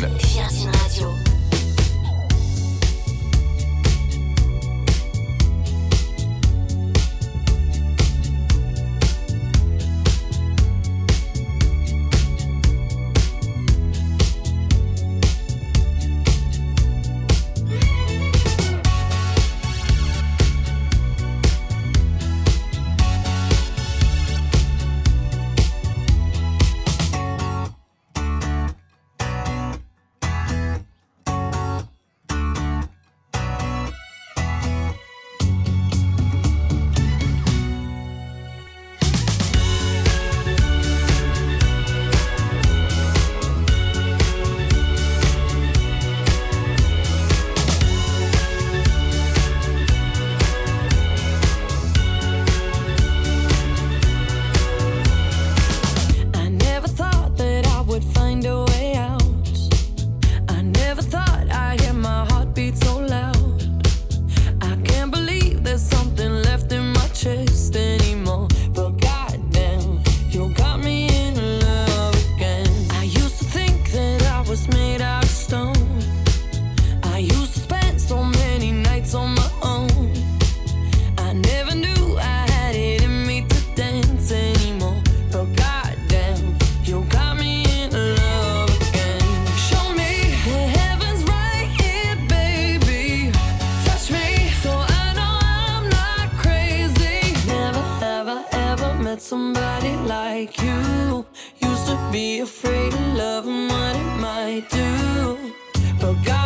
Latine. But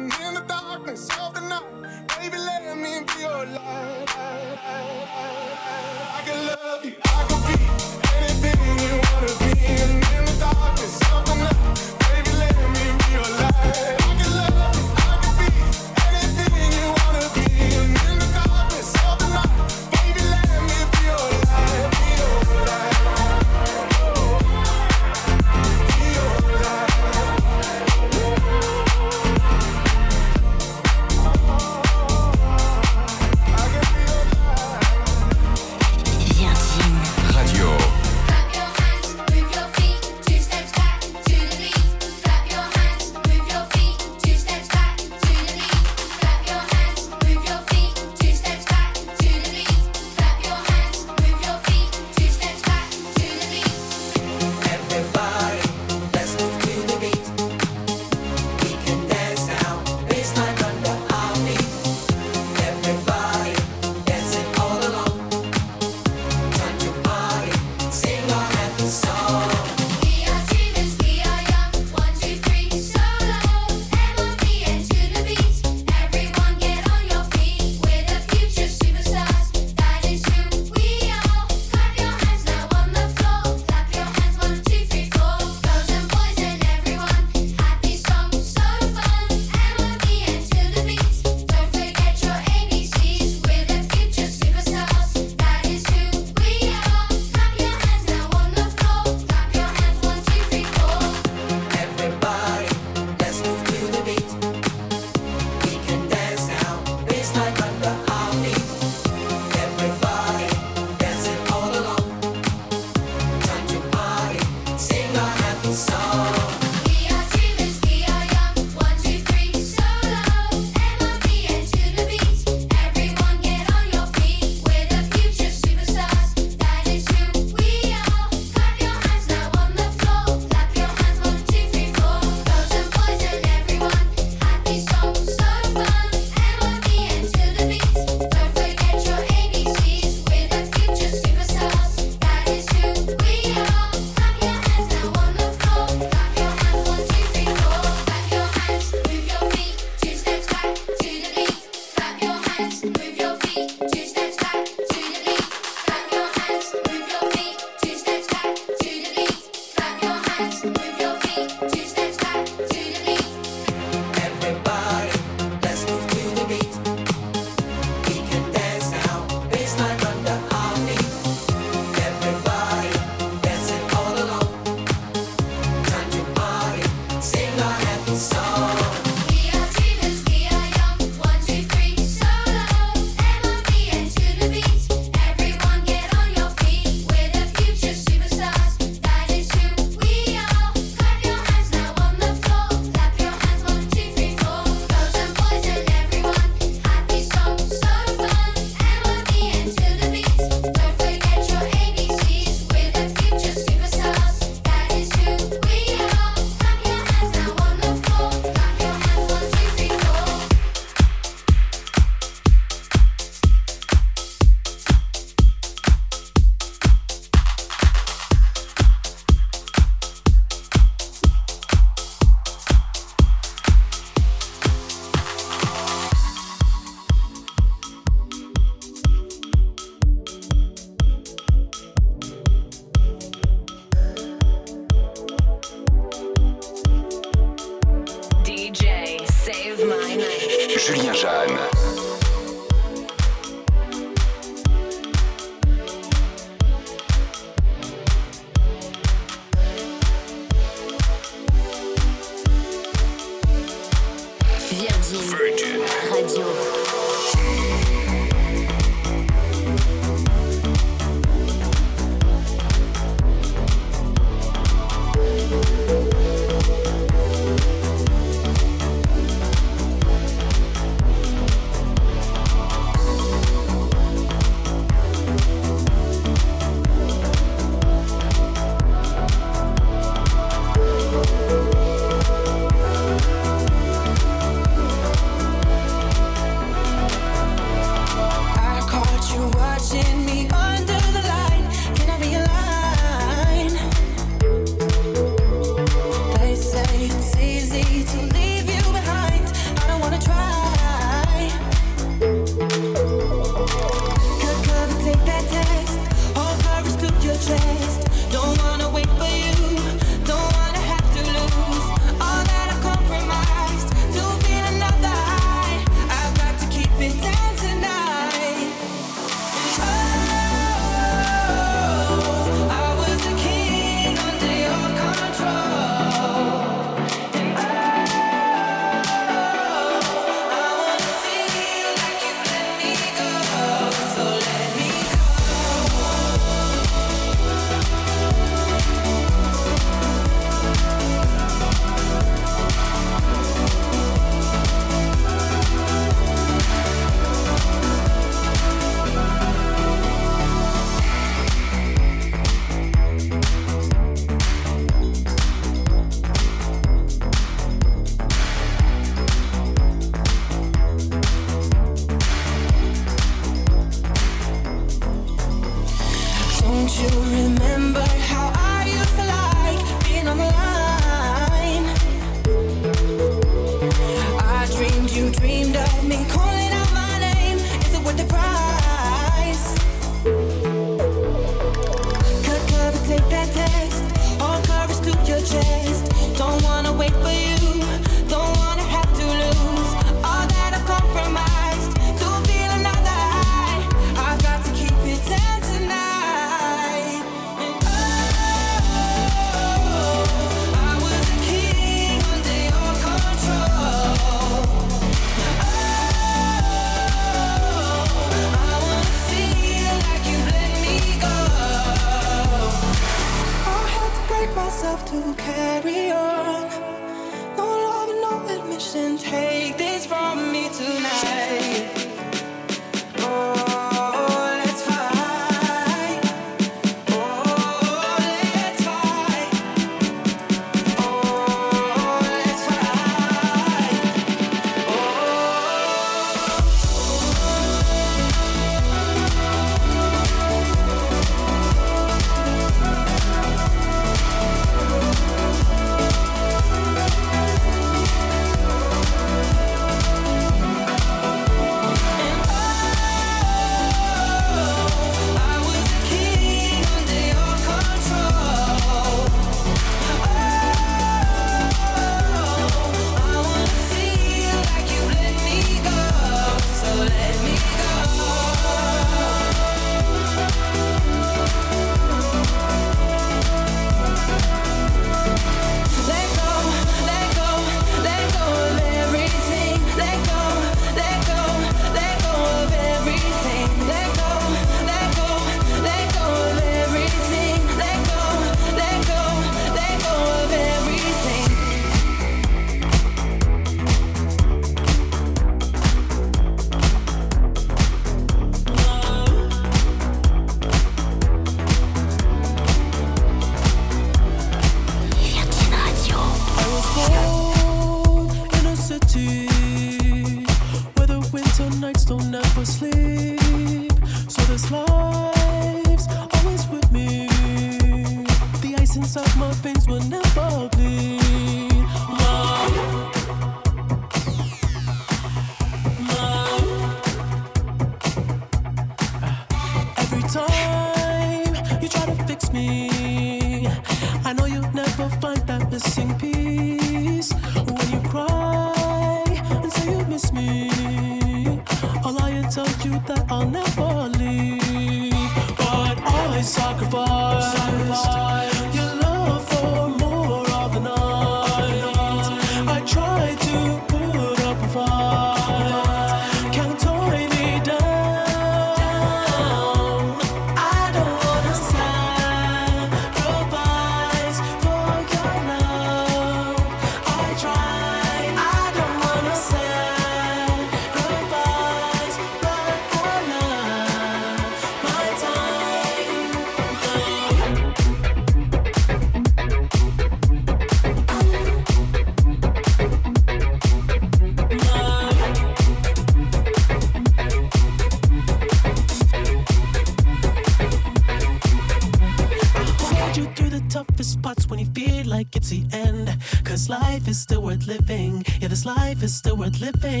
worth living.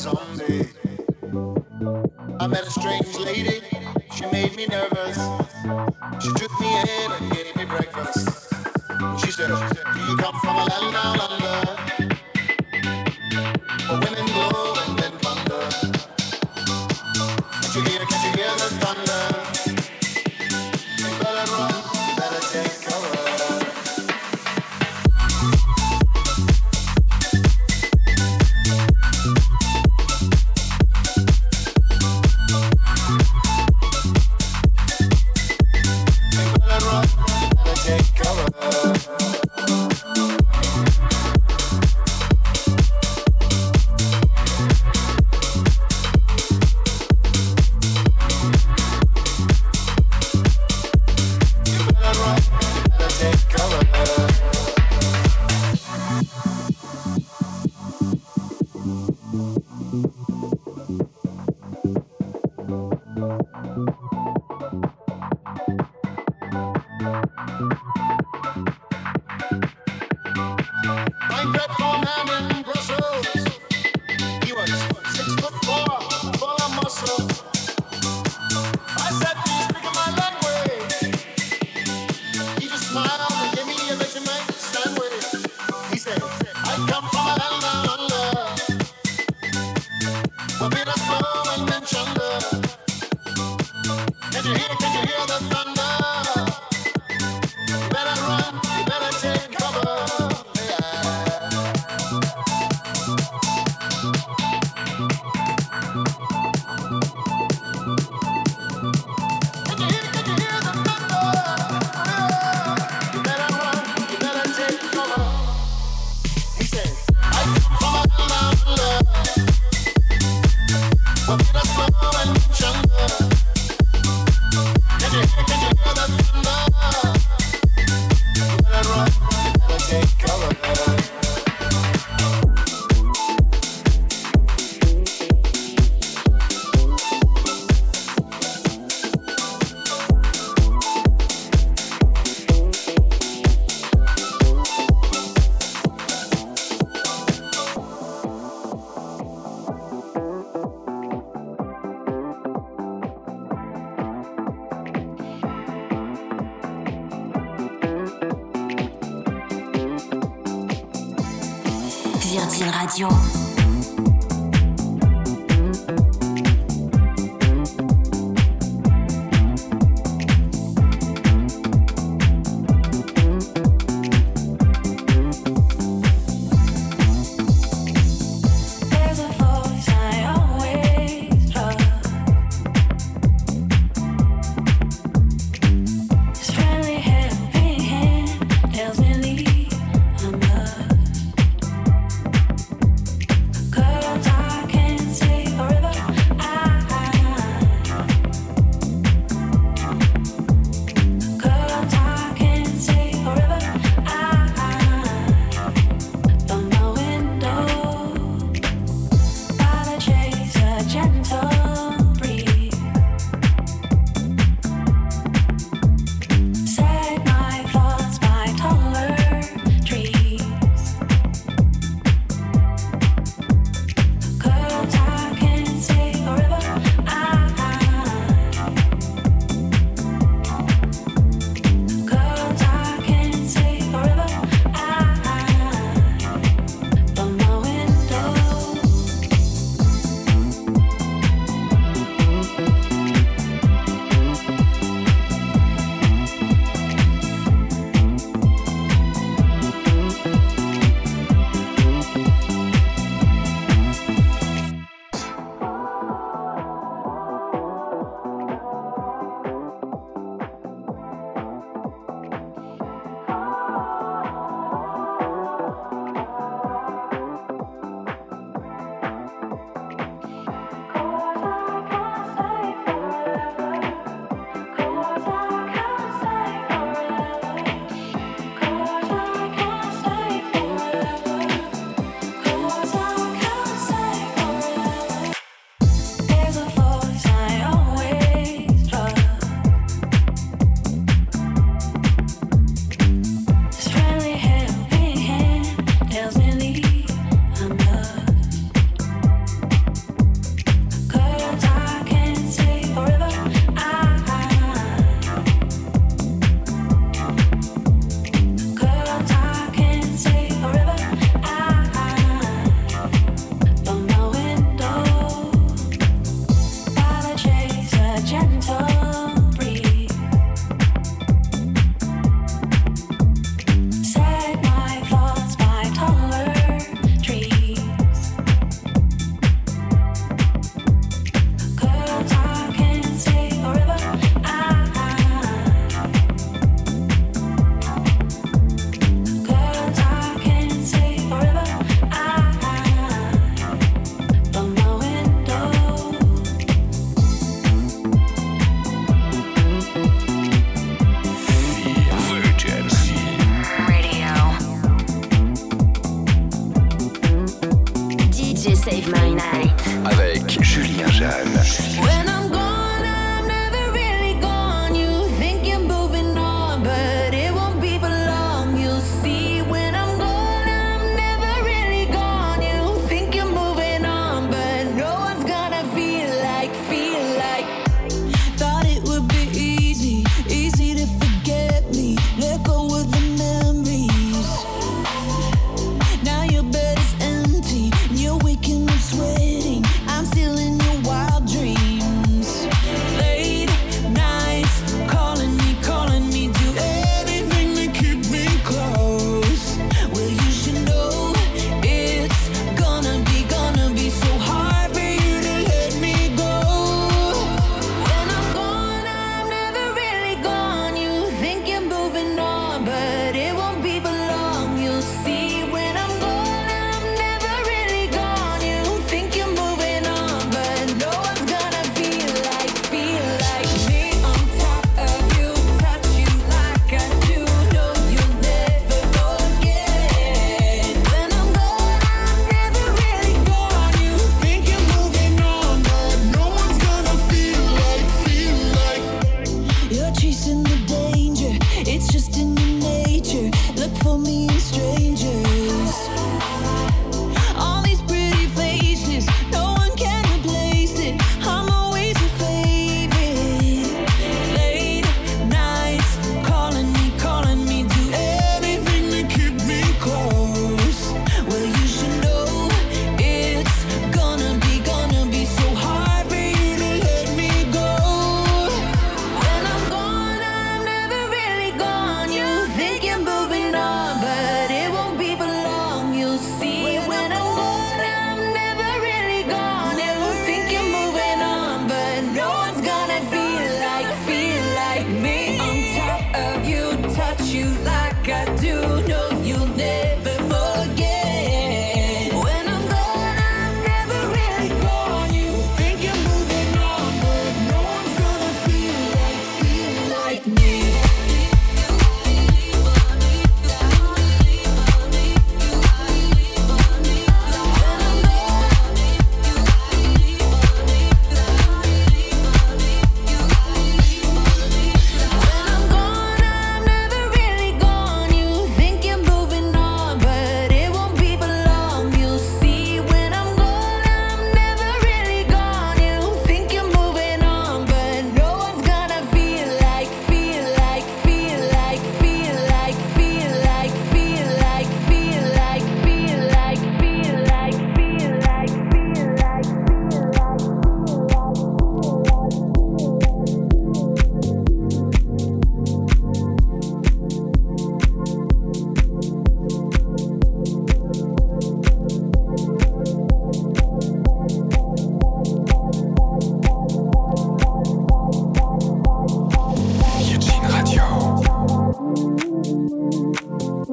zombie. I met a strange lady, she made me nervous. She took me in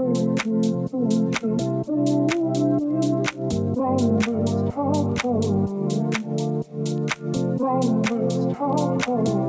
Numbers talk, numbers talk.